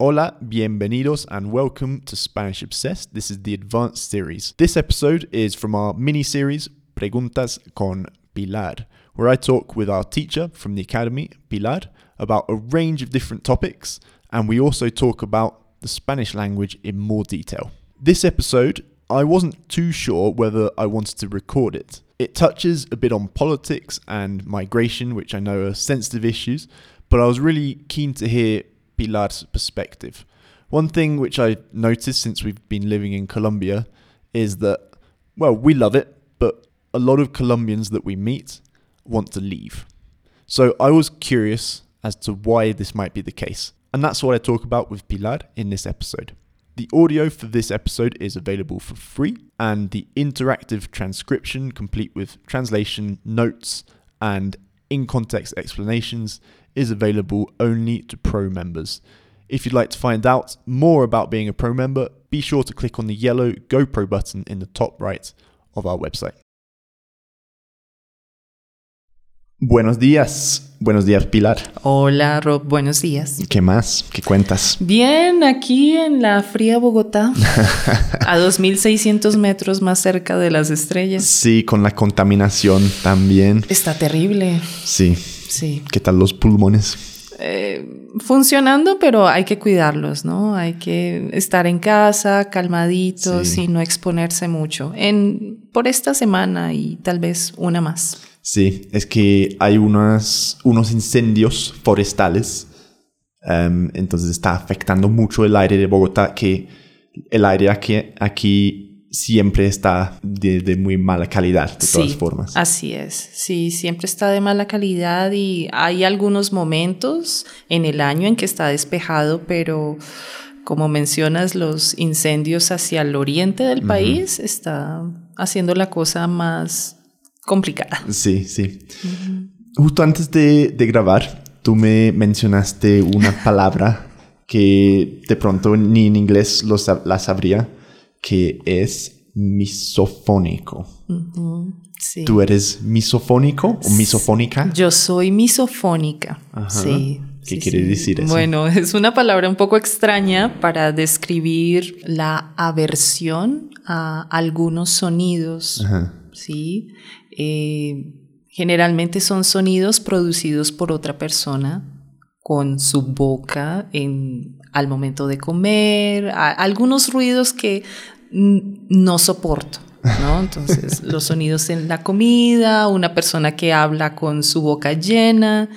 Hola, bienvenidos, and welcome to Spanish Obsessed. This is the advanced series. This episode is from our mini series Preguntas con Pilar, where I talk with our teacher from the academy, Pilar, about a range of different topics, and we also talk about the Spanish language in more detail. This episode, I wasn't too sure whether I wanted to record it. It touches a bit on politics and migration, which I know are sensitive issues, but I was really keen to hear Pilar's perspective. One thing which I noticed since we've been living in Colombia is that, well, we love it, but a lot of Colombians that we meet want to leave. So I was curious as to why this might be the case. And that's what I talk about with Pilar in this episode. The audio for this episode is available for free, and the interactive transcription, complete with translation, notes, and in context explanations, is available only to pro members. If you'd like to find out more about being a pro member, be sure to click on the yellow GoPro button in the top right of our website. Buenos días. Buenos días, Pilar. Hola, Rob. Buenos días. ¿Qué más? ¿Qué cuentas? Bien, aquí en la fría Bogotá, a 2.600 metros más cerca de las estrellas. Sí, con la contaminación también. Está terrible. Sí. Sí. ¿Qué tal los pulmones? Eh, funcionando, pero hay que cuidarlos, ¿no? Hay que estar en casa, calmaditos Sí. y no exponerse mucho. En, por esta semana y tal vez una más. Sí, es que hay unas, unos incendios forestales, em, entonces está afectando mucho el aire de Bogotá, que el aire aquí, aquí siempre está de, de muy mala calidad, de todas sí, formas. Así es. Sí, siempre está de mala calidad y hay algunos momentos en el año en que está despejado, pero como mencionas, los incendios hacia el oriente del país está haciendo la cosa más complicada. Sí, sí. Justo antes de, de grabar, tú me mencionaste una palabra que de pronto ni en inglés lo la sabría, que es misofónico. Sí. ¿Tú eres misofónico o misofónica? Yo soy misofónica. Ajá. Sí. ¿Qué sí, quiere sí. decir eso? Bueno, es una palabra un poco extraña para describir la aversión a algunos sonidos. Ajá. ¿sí? Eh, generalmente son sonidos producidos por otra persona con su boca en, al momento de comer, a- algunos ruidos que no soporto. ¿no? Entonces, los sonidos en la comida, una persona que habla con su boca llena,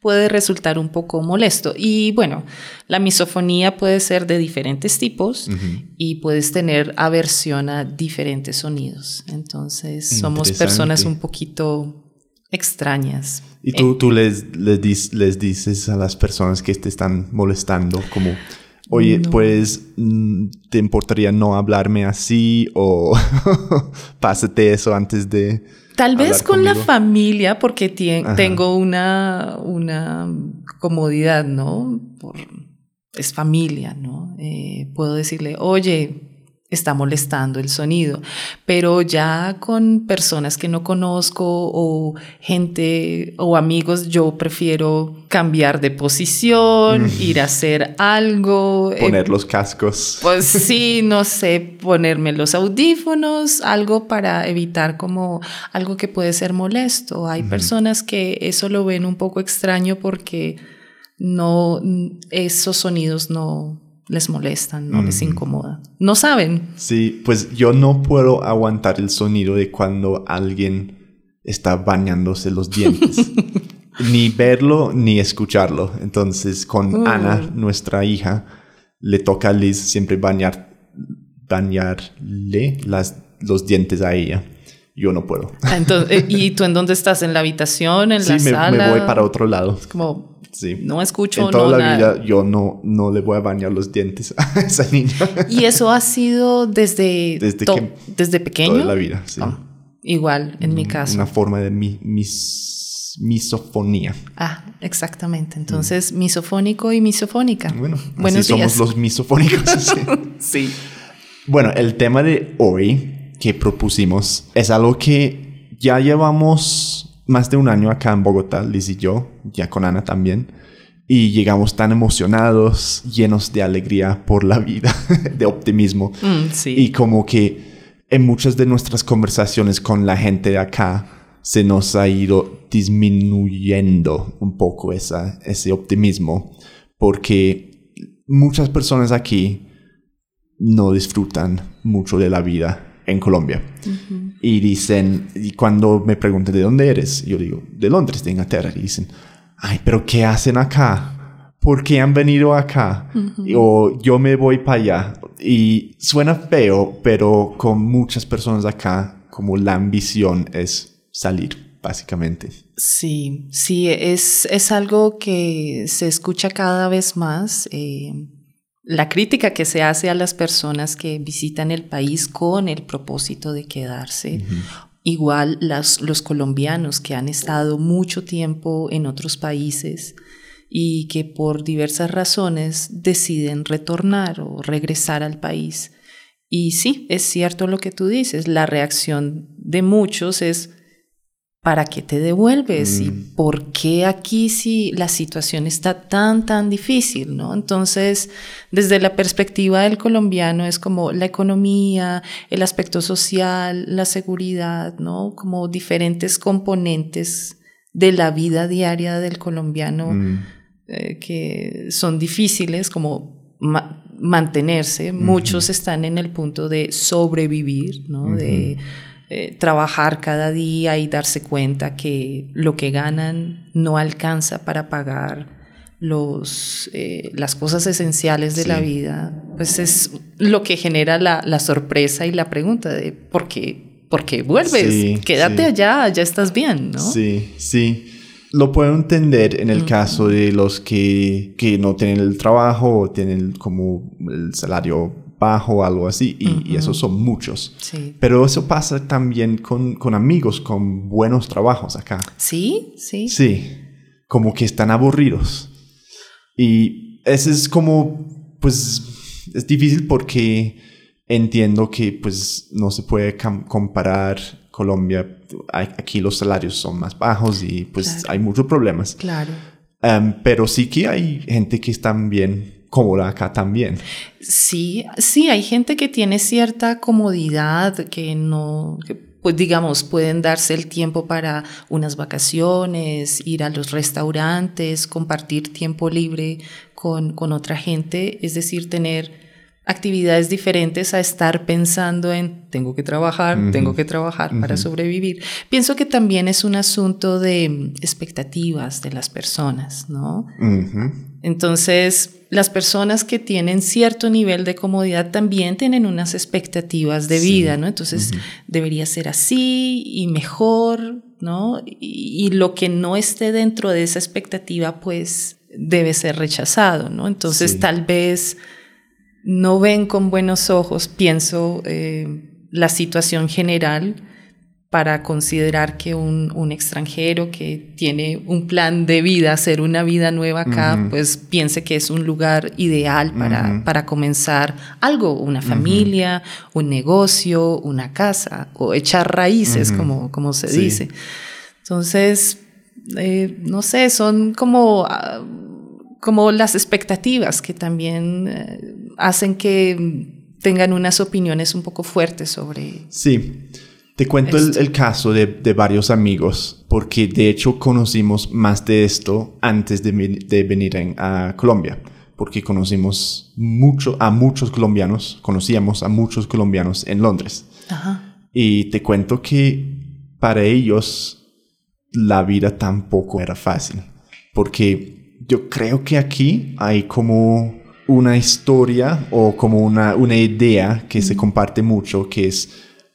puede resultar un poco molesto. Y bueno, la misofonía puede ser de diferentes tipos y puedes tener aversión a diferentes sonidos. Entonces, somos personas un poquito extrañas. Y tú, tú les, les, dis- les dices a las personas que te están molestando como, oye, No. pues, mm, ¿te importaría no hablarme así? O pásate eso antes de... Tal vez con la conmigo". familia, porque tengo una, una comodidad, ¿no? Por, es familia, ¿no? Eh, puedo decirle, oye, está molestando el sonido, pero ya con personas que no conozco o gente o amigos, yo prefiero cambiar de posición, ir a hacer algo. eh, Poner los cascos. pues sí, no sé, ponerme los audífonos, algo para evitar como algo que puede ser molesto. Hay personas que eso lo ven un poco extraño porque no, esos sonidos no les molestan, no les incomodan. No saben. Sí, pues yo no puedo aguantar el sonido de cuando alguien está bañándose los dientes. ni verlo ni escucharlo. Entonces, con Mm. Ana, nuestra hija, le toca a Liz siempre bañar, bañarle las, los dientes a ella. Yo no puedo. Entonces, ¿Y tú en dónde estás? ¿En la habitación? ¿En Sí, la me, sala? me voy para otro lado. Como, Sí. no escucho, en toda no la nada. vida yo no, no le voy a bañar los dientes a esa niña. ¿Y eso ha sido desde, Desde que- desde pequeño? Toda la vida, sí. Ah, igual, en mi caso. Una forma de mi, mis- misofonía. Ah, exactamente. Entonces, misofónico y misofónica. Bueno, Buenos así somos días. los misofónicos. sí. Sí. Bueno, el tema de hoy que propusimos es algo que ya llevamos más de un año acá en Bogotá, Liz y yo, ya con Ana también. y llegamos tan emocionados, llenos de alegría por la vida, de optimismo. Mm, sí. Y como que en muchas de nuestras conversaciones con la gente de acá se nos ha ido disminuyendo un poco esa, ese optimismo porque muchas personas aquí no disfrutan mucho de la vida en Colombia. Y dicen, y cuando me preguntan de dónde eres, yo digo, de Londres, de Inglaterra, y dicen, ay, pero ¿qué hacen acá? ¿Por qué han venido acá? O yo me voy para allá. Y suena feo, pero con muchas personas acá, como la ambición es salir, básicamente. Sí, sí, es, es algo que se escucha cada vez más. Eh, la crítica que se hace a las personas que visitan el país con el propósito de quedarse. Igual las, los colombianos que han estado mucho tiempo en otros países y que por diversas razones deciden retornar o regresar al país. Y sí, es cierto lo que tú dices, la reacción de muchos es ¿para qué te devuelves? ¿Y Mm. por qué aquí si la situación está tan, tan difícil? ¿no? Entonces, desde la perspectiva del colombiano es como la economía, el aspecto social, la seguridad, ¿no? Como diferentes componentes de la vida diaria del colombiano Mm, eh, que son difíciles como ma- mantenerse. Muchos están en el punto de sobrevivir, ¿no? De eh, trabajar cada día y darse cuenta que lo que ganan no alcanza para pagar los, eh, las cosas esenciales de la vida, pues es lo que genera la, la sorpresa y la pregunta de ¿por qué, por qué vuelves? Sí, Quédate sí. allá, ya estás bien, ¿no? Sí, sí. Lo puedo entender en el caso de los que, que no tienen el trabajo o tienen como el salario bajo o algo así, y, y esos son muchos. Sí. Pero eso pasa también con, con amigos con buenos trabajos acá. Sí, sí. Sí, como que están aburridos. Y ese es como, pues, es difícil porque entiendo que, pues, no se puede comparar Colombia. Aquí los salarios son más bajos y, pues, Claro. hay muchos problemas. Claro. Pero sí que hay gente que está bien cómoda acá también. Sí, sí, hay gente que tiene cierta comodidad, que no, que, pues digamos, pueden darse el tiempo para unas vacaciones, ir a los restaurantes, compartir tiempo libre con, con otra gente, es decir, tener actividades diferentes a estar pensando en tengo que trabajar, tengo que trabajar para sobrevivir. Pienso que también es un asunto de expectativas de las personas, ¿no? Entonces, las personas que tienen cierto nivel de comodidad también tienen unas expectativas de Sí. vida, ¿no? Entonces, debería ser así y mejor, ¿no? Y, y lo que no esté dentro de esa expectativa, pues debe ser rechazado, ¿no? Entonces, Sí. tal vez no ven con buenos ojos, pienso, eh, la situación general para considerar que un, un extranjero que tiene un plan de vida, hacer una vida nueva acá, pues piense que es un lugar ideal para, para comenzar algo, una familia, un negocio, una casa, o echar raíces, como, como se Sí. dice. Entonces, eh, no sé, son como, ah, como las expectativas que también eh, hacen que tengan unas opiniones un poco fuertes sobre... Sí, te cuento el, caso de, de varios amigos, porque de hecho conocimos más de esto antes de, ven- de venir en- a Colombia, porque conocimos mucho, a muchos colombianos, conocíamos a muchos colombianos en Londres. Ajá. Y te cuento que para ellos la vida tampoco era fácil, porque yo creo que aquí hay como una historia o como una, una idea que se comparte mucho, que es,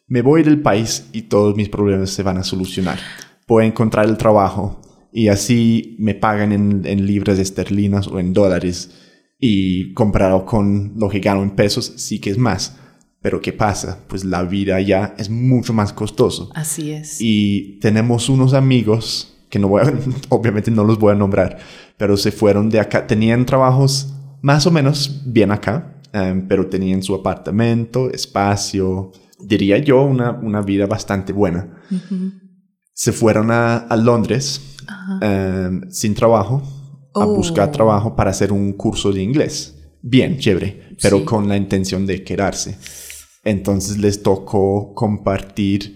me voy del país y todos mis problemas se van a solucionar. Voy a encontrar el trabajo y así me pagan en, en libras esterlinas o en dólares y comparado con lo que gano en pesos, sí que es más. Pero ¿qué pasa? Pues la vida ya es mucho más costoso. Así es. Y tenemos unos amigos que no voy a, obviamente no los voy a nombrar, pero se fueron de acá, tenían trabajos más o menos bien acá, em, pero tenían su apartamento, espacio, diría yo, una, una vida bastante buena. Se fueron a, a Londres em, sin trabajo a buscar Oh. trabajo para hacer un curso de inglés. Bien, chévere, pero Sí. con la intención de quedarse. Entonces les tocó compartir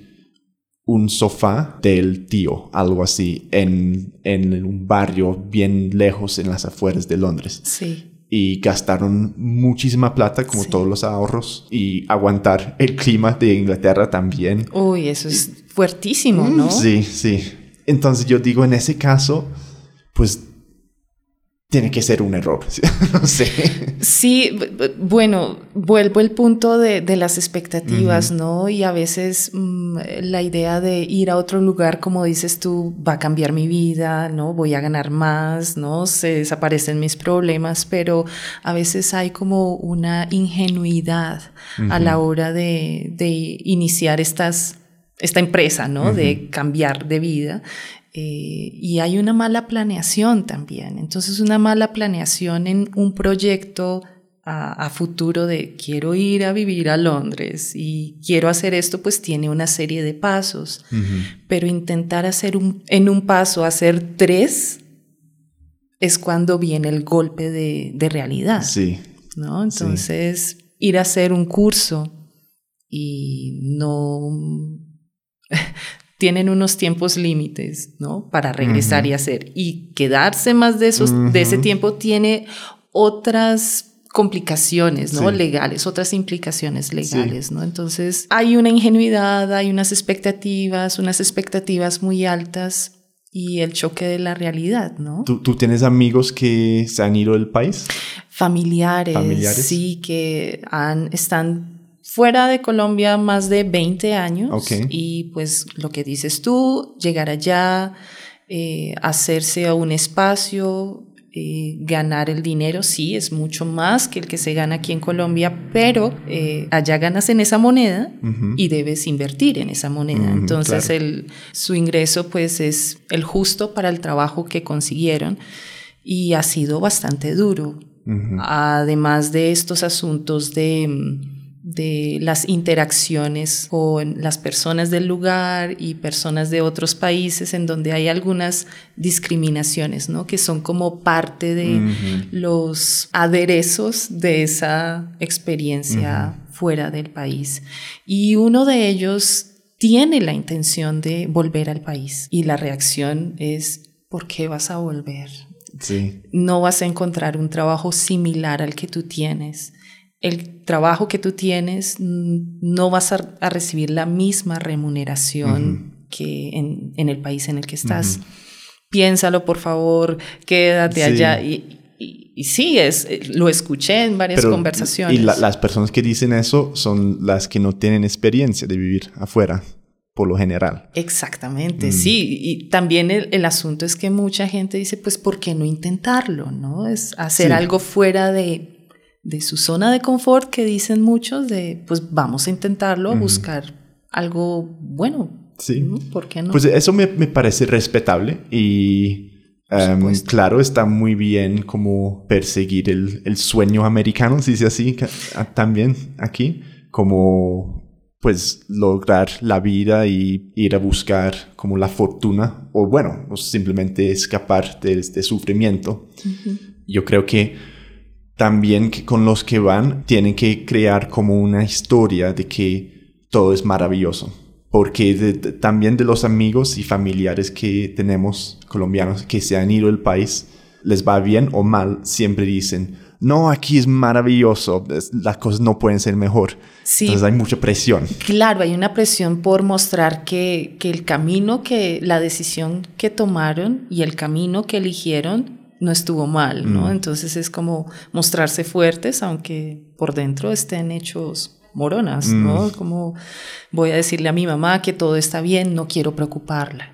un sofá del tío, algo así, en, en un barrio bien lejos en las afueras de Londres. Sí. Y gastaron muchísima plata, como Sí. todos los ahorros, y aguantar el clima de Inglaterra también. Uy, eso es fuertísimo, Mm, ¿no? Sí, sí. Entonces yo digo, en ese caso, pues tiene que ser un error. no sé. Sí, bu- bu- bueno, vuelvo al punto de, de las expectativas, ¿no? Y a veces mm, la idea de ir a otro lugar, como dices tú, va a cambiar mi vida, ¿no? Voy a ganar más, ¿no? Se desaparecen mis problemas, pero a veces hay como una ingenuidad a la hora de, de iniciar estas, esta empresa, ¿no? De cambiar de vida. Eh, y hay una mala planeación también. Entonces, una mala planeación en un proyecto a, a futuro de quiero ir a vivir a Londres y quiero hacer esto, pues tiene una serie de pasos. Pero intentar hacer un, en un paso, hacer tres, es cuando viene el golpe de, de realidad. Sí. ¿no? Entonces, ir a hacer un curso y no tienen unos tiempos límites, ¿no? Para regresar y hacer y quedarse más de esos de ese tiempo tiene otras complicaciones, ¿no? Sí. Legales, otras implicaciones legales, ¿no? Entonces, hay una ingenuidad, hay unas expectativas, unas expectativas muy altas y el choque de la realidad, ¿no? ¿Tú, tú tienes amigos que se han ido del país? Familiares, Familiares. sí, que han, están fuera de Colombia más de 20 años. Ok. Y pues lo que dices tú, llegar allá, eh, hacerse a un espacio, eh, ganar el dinero, sí, es mucho más que el que se gana aquí en Colombia, pero eh, allá ganas en esa moneda y debes invertir en esa moneda. Entonces claro. el, su ingreso pues es el justo para el trabajo que consiguieron y ha sido bastante duro. Además de estos asuntos de, de las interacciones con las personas del lugar y personas de otros países en donde hay algunas discriminaciones, ¿no? Que son como parte de los aderezos de esa experiencia fuera del país. Y uno de ellos tiene la intención de volver al país y la reacción es, ¿por qué vas a volver? Sí. no vas a encontrar un trabajo similar al que tú tienes. El trabajo que tú tienes no vas a, a recibir la misma remuneración que en, en el país en el que estás. Piénsalo, por favor, quédate Sí. allá. Y, y- y sí, es, eh, lo escuché en varias Pero- conversaciones. Y la- las personas que dicen eso son las que no tienen experiencia de vivir afuera, por lo general. Exactamente, Mm. sí. Y también el, el asunto es que mucha gente dice, pues, ¿por qué no intentarlo? ¿No? Es hacer Sí. algo fuera de, de su zona de confort que dicen muchos de, pues, vamos a intentarlo, a buscar algo bueno. Sí. ¿no? ¿Por qué no? Pues eso me, me parece respetable y em, claro, está muy bien como perseguir el, el sueño americano, si dice así, a- también aquí, como pues lograr la vida y ir a buscar como la fortuna o bueno, o simplemente escapar de este sufrimiento. Yo creo que también que con los que van tienen que crear como una historia de que todo es maravilloso. Porque de- de- también de los amigos y familiares que tenemos colombianos que se han ido del país, les va bien o mal, siempre dicen, no, aquí es maravilloso, las cosas no pueden ser mejor. Sí. Entonces hay mucha presión. Claro, hay una presión por mostrar que, que el camino que, la decisión que tomaron y el camino que eligieron no estuvo mal, ¿no? Mm. Entonces es como mostrarse fuertes, aunque por dentro estén hechos moronas, ¿no? Mm. Como voy a decirle a mi mamá que todo está bien, no quiero preocuparla.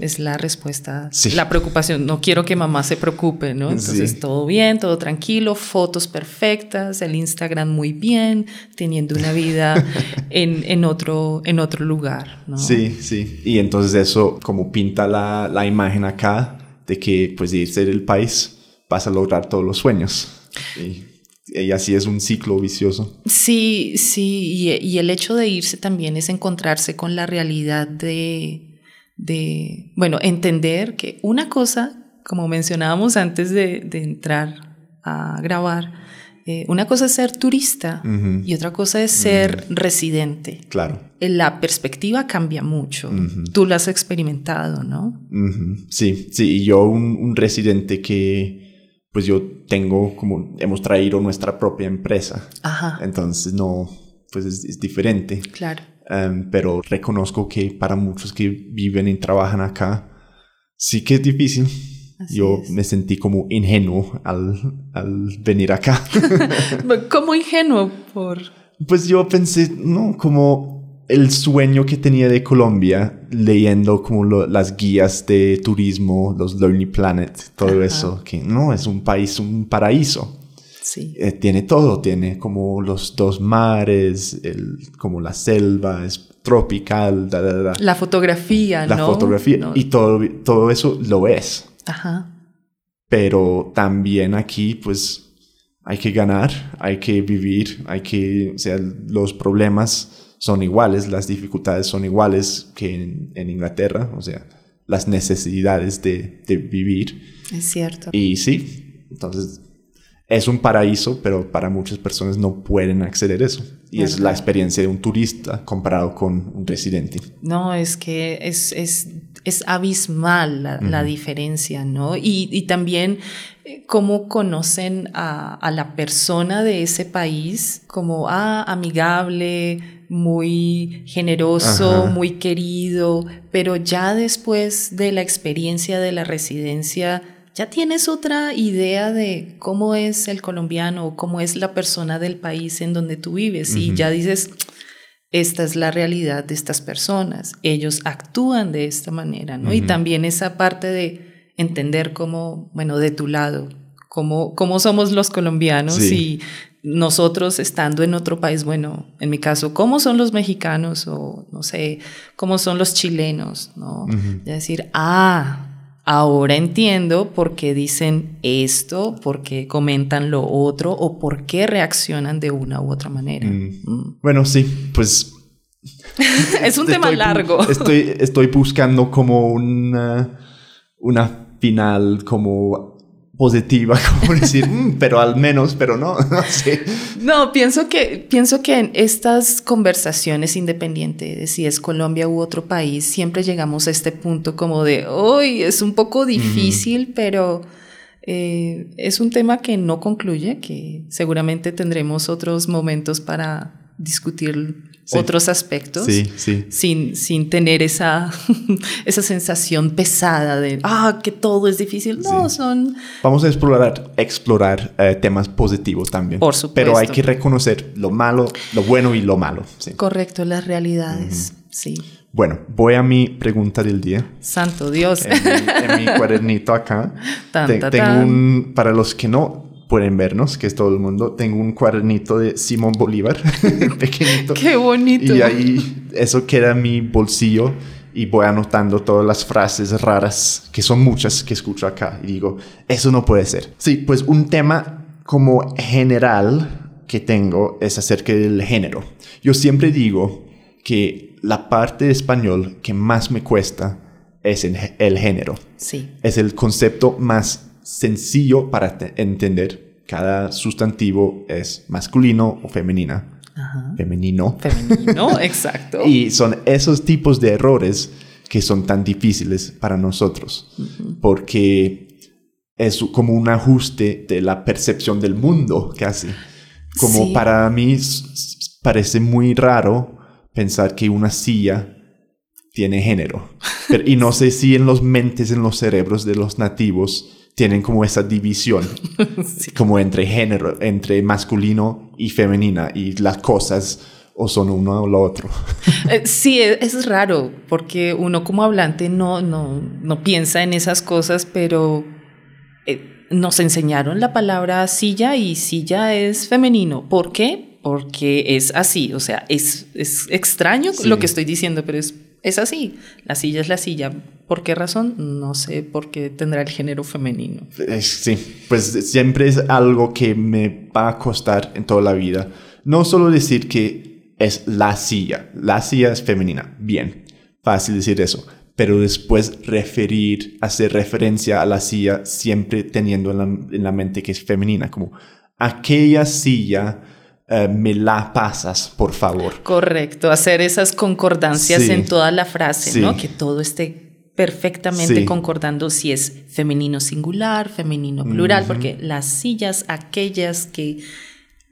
Es la respuesta, Sí. la preocupación. No quiero que mamá se preocupe, ¿no? Entonces Sí. todo bien, todo tranquilo, fotos perfectas, el Instagram muy bien, teniendo una vida en, en, otro, en otro lugar, ¿no? Sí, sí. Y entonces eso como pinta la, la imagen acá de que pues de irse del país vas a lograr todos los sueños. Y, y así es un ciclo vicioso. Sí, sí, y, y el hecho de irse también es encontrarse con la realidad de, de, bueno, entender que una cosa como mencionábamos antes de, de entrar a grabar, eh, una cosa es ser turista y otra cosa es ser residente. Claro. Eh, La perspectiva cambia mucho. Tú lo has experimentado, ¿no? Sí, sí, y yo un, un residente que, pues yo tengo como, hemos traído nuestra propia empresa, Ajá, entonces no, pues es, es diferente, claro. Em, pero reconozco que para muchos que viven y trabajan acá, sí que es difícil. Así yo es. me sentí como ingenuo al, al venir acá. Como ingenuo por... Pues yo pensé, no, como el sueño que tenía de Colombia, leyendo como lo- las guías de turismo, los Lonely Planet, todo Ajá. eso, que no, es un país, un paraíso. Sí. Eh, tiene todo, tiene como los dos mares, el, como la selva, es tropical, da, da, da. La fotografía, la ¿no? fotografía, No. y todo, todo eso lo es. Ajá. Pero también aquí, pues, hay que ganar, hay que vivir, hay que, o sea, los problemas son iguales, las dificultades son iguales que en, en Inglaterra, o sea, las necesidades de, de vivir. Es cierto. Y sí, entonces es un paraíso, pero para muchas personas no pueden acceder a eso. Y es la experiencia de un turista comparado con un residente. No, es que es, es, es abismal la, la diferencia, ¿no? Y, y también eh, cómo conocen a, a la persona de ese país como ah, amigable, muy generoso, Ajá. muy querido, pero ya después de la experiencia de la residencia, ya tienes otra idea de cómo es el colombiano o cómo es la persona del país en donde tú vives y ya dices, esta es la realidad de estas personas, ellos actúan de esta manera, ¿no? Y Ujú. también esa parte de entender cómo, bueno, de tu lado, cómo, cómo somos los colombianos Sí. y nosotros estando en otro país, bueno, en mi caso, cómo son los mexicanos o no sé, cómo son los chilenos, ¿no? De decir, ah, ahora entiendo por qué dicen esto, por qué comentan lo otro o por qué reaccionan de una u otra manera. Mm. Mm. Bueno, sí, pues Es un tema largo. Estoy, estoy buscando como una, una final como positiva, como decir, "Mm, pero al menos, pero no, no sé. No, pienso que, pienso que en estas conversaciones, independiente de si es Colombia u otro país, siempre llegamos a este punto como de, hoy es un poco difícil, pero eh, es un tema que no concluye, que seguramente tendremos otros momentos para discutir Sí. otros aspectos. Sí, sí. Sin, sin tener esa, esa sensación pesada de, ah, que todo es difícil. No, son... Vamos a explorar, explorar eh, temas positivos también. Por supuesto. Pero hay que reconocer lo malo, lo bueno y lo malo. Correcto, las realidades. Sí. Bueno, voy a mi pregunta del día. Santo Dios. En mi, en mi cuadernito acá. Tan, Te- ta, tengo un, para los que no pueden vernos, que es todo el mundo, tengo un cuadernito de Simón Bolívar, pequeñito. Qué bonito. Y ahí eso queda en mi bolsillo y voy anotando todas las frases raras, que son muchas que escucho acá. Y digo, eso no puede ser. Sí, pues un tema como general que tengo es acerca del género. Yo siempre digo que la parte de español que más me cuesta es el, el género. Sí, Es el concepto más sencillo para te- entender. Cada sustantivo es masculino o femenina. Ajá. Femenino. femenino, exacto. Y son esos tipos de errores que son tan difíciles para nosotros, porque es como un ajuste de la percepción del mundo, casi. Como Sí. para mí parece muy raro pensar que una silla tiene género. Pero- y no sé si en los mentes, en los cerebros de los nativos, tienen como esa división, Sí. como entre género, entre masculino y femenina, y las cosas o son uno o lo otro. Eh, sí, e- es raro, porque uno como hablante no, no, no piensa en esas cosas, pero eh, nos enseñaron la palabra silla y silla es femenino. ¿Por qué? Porque es así, o sea, es, es extraño Sí. lo que estoy diciendo, pero es, es así. La silla es la silla. ¿Por qué razón? No sé por qué tendrá el género femenino. Es- Sí, pues siempre es algo que me va a costar en toda la vida. No solo decir que es la silla, la silla es femenina, bien, fácil decir eso, pero después referir, hacer referencia a la silla siempre teniendo en la, en la mente que es femenina, como aquella silla eh, me la pasas, por favor. Correcto, hacer esas concordancias Sí. en toda la frase, Sí. ¿no? Que todo esté perfectamente Sí. concordando si es femenino singular, femenino plural, porque las sillas, aquellas que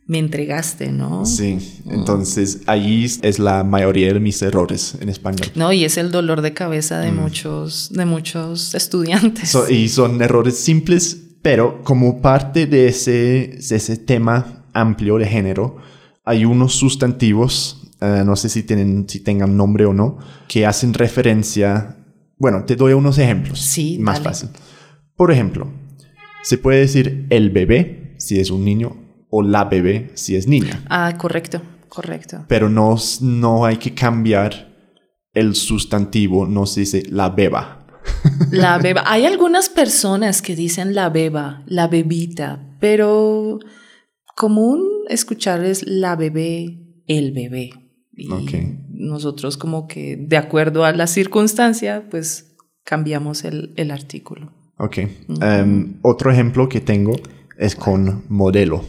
me entregaste, ¿no? Sí, entonces allí es la mayoría de mis errores en español. No, y es el dolor de cabeza Mm. de muchos, de muchos estudiantes. So- y son errores simples, pero como parte de ese, de ese tema amplio de género, hay unos sustantivos, eh, no sé si, tienen, si tengan nombre o no, que hacen referencia, bueno, te doy unos ejemplos. Sí, Más dale. fácil. Por ejemplo, se puede decir el bebé si es un niño o la bebé si es niña, Ah, correcto, correcto. pero no, no hay que cambiar el sustantivo, no se dice la beba. La beba. Hay algunas personas que dicen la beba, la bebita, pero común escuchar es la bebé, el bebé. Y nosotros como que de acuerdo a la circunstancia, pues cambiamos el, el artículo. Ok. Em, otro ejemplo que tengo es con modelo.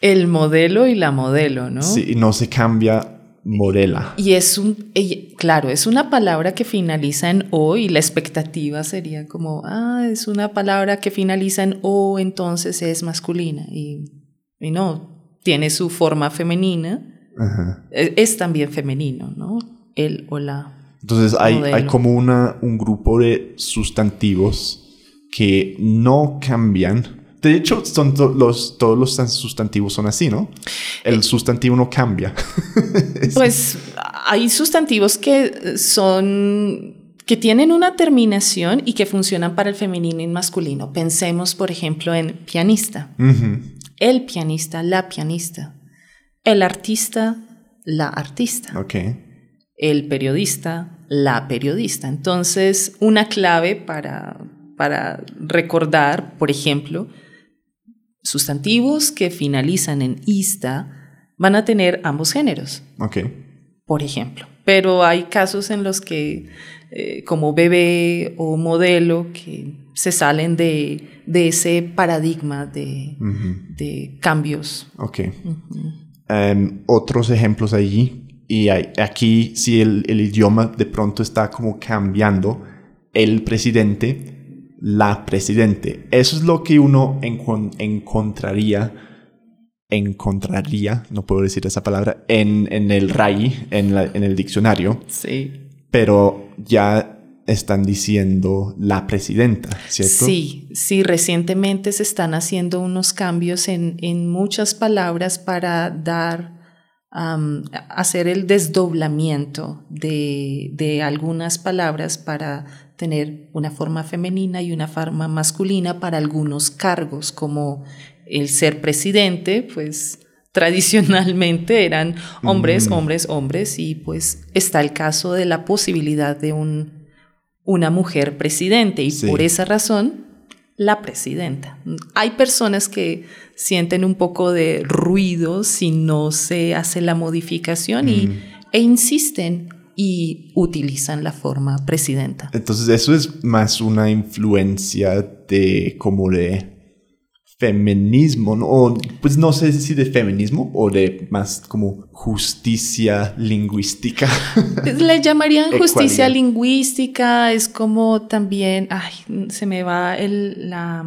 El modelo y la modelo, ¿no? Sí, no se cambia modela. Y es un, claro, es una palabra que finaliza en O y la expectativa sería como, ah, es una palabra que finaliza en O, entonces es masculina. Y, y no, tiene su forma femenina, Ajá. e- es, también femenino, ¿no? El o la. Entonces hay, Modelo. hay como una, un grupo de sustantivos que no cambian. De hecho, son to- los, todos los sustantivos son así, ¿no? Eh, El sustantivo no cambia. Pues hay sustantivos que son que tienen una terminación y que funcionan para el femenino y masculino. Pensemos, por ejemplo, en pianista. El pianista, la pianista, el artista, la artista, el periodista, la periodista. Entonces, una clave para, para recordar, por ejemplo, sustantivos que finalizan en ista van a tener ambos géneros, por ejemplo. Pero hay casos en los que, eh, como bebé o modelo, que se salen de, de ese paradigma de, de cambios. Ok. Em, otros ejemplos allí. Y hay- aquí, si el, el idioma de pronto está como cambiando, el presidente, la presidente. Eso es lo que uno encon- encontraría, encontraría, no puedo decir esa palabra, en, en el RAI, en, la- en el diccionario, Sí. pero ya están diciendo la presidenta, ¿cierto? Sí, sí, recientemente se están haciendo unos cambios en, en muchas palabras para dar, hacer el desdoblamiento de, de algunas palabras para tener una forma femenina y una forma masculina para algunos cargos, como el ser presidente, pues tradicionalmente eran hombres, Mm. hombres, hombres, y pues está el caso de la posibilidad de un una mujer presidente y Sí. por esa razón la presidenta. Hay personas que sienten un poco de ruido si no se hace la modificación y, Mm. e insisten y utilizan la forma presidenta. Entonces eso es más una influencia de como de feminismo, ¿no? O, pues no sé si de feminismo o de más como justicia lingüística. Le llamarían justicia Ecualidad. lingüística, es como también, ay, se me va el, la,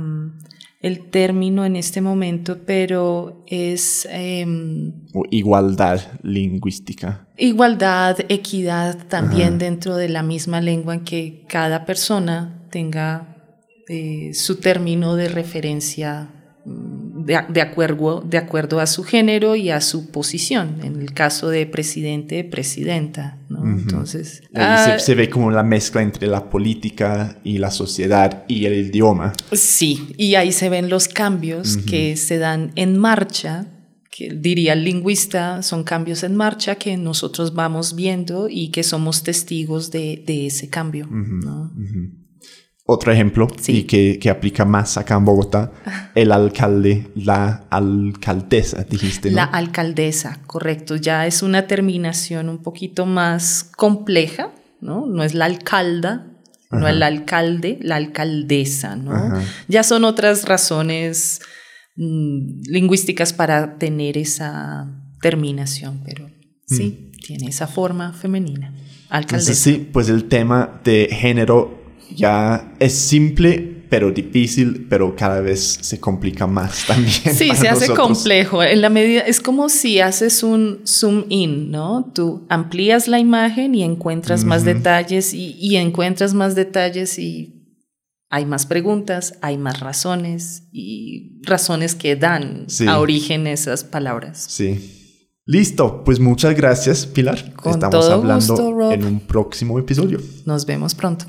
el término en este momento, pero es... o igualdad lingüística. Igualdad, equidad también Ajá. dentro de la misma lengua en que cada persona tenga eh, su término de referencia de, de acuerdo, de acuerdo a su género y a su posición. En el caso de presidente, presidenta. Entonces, ah, se, se ve como la mezcla entre la política y la sociedad y el idioma. Sí, y ahí se ven los cambios que se dan en marcha, que diría el lingüista, son cambios en marcha que nosotros vamos viendo y que somos testigos de, de ese cambio. Otro ejemplo, Sí. y que, que aplica más acá en Bogotá, el alcalde, la alcaldesa, dijiste, ¿no? La alcaldesa, correcto, ya es una terminación un poquito más compleja, ¿no? No es la alcalda, no es el alcalde, la alcaldesa, ¿no? Ya son otras razones mm, lingüísticas para tener esa terminación, pero sí, mm. tiene esa forma femenina. Alcaldesa. sí, pues el tema de género ya es simple, pero difícil, pero cada vez se complica más también. Sí, se hace complejo. En la medida, es como si haces un zoom in, ¿no? Tú amplías la imagen y encuentras más detalles y, encuentras más detalles y hay más preguntas, hay más razones y razones que dan a origen esas palabras. Sí. Listo, pues muchas gracias, Pilar. Estamos hablando en un próximo episodio. Nos vemos pronto.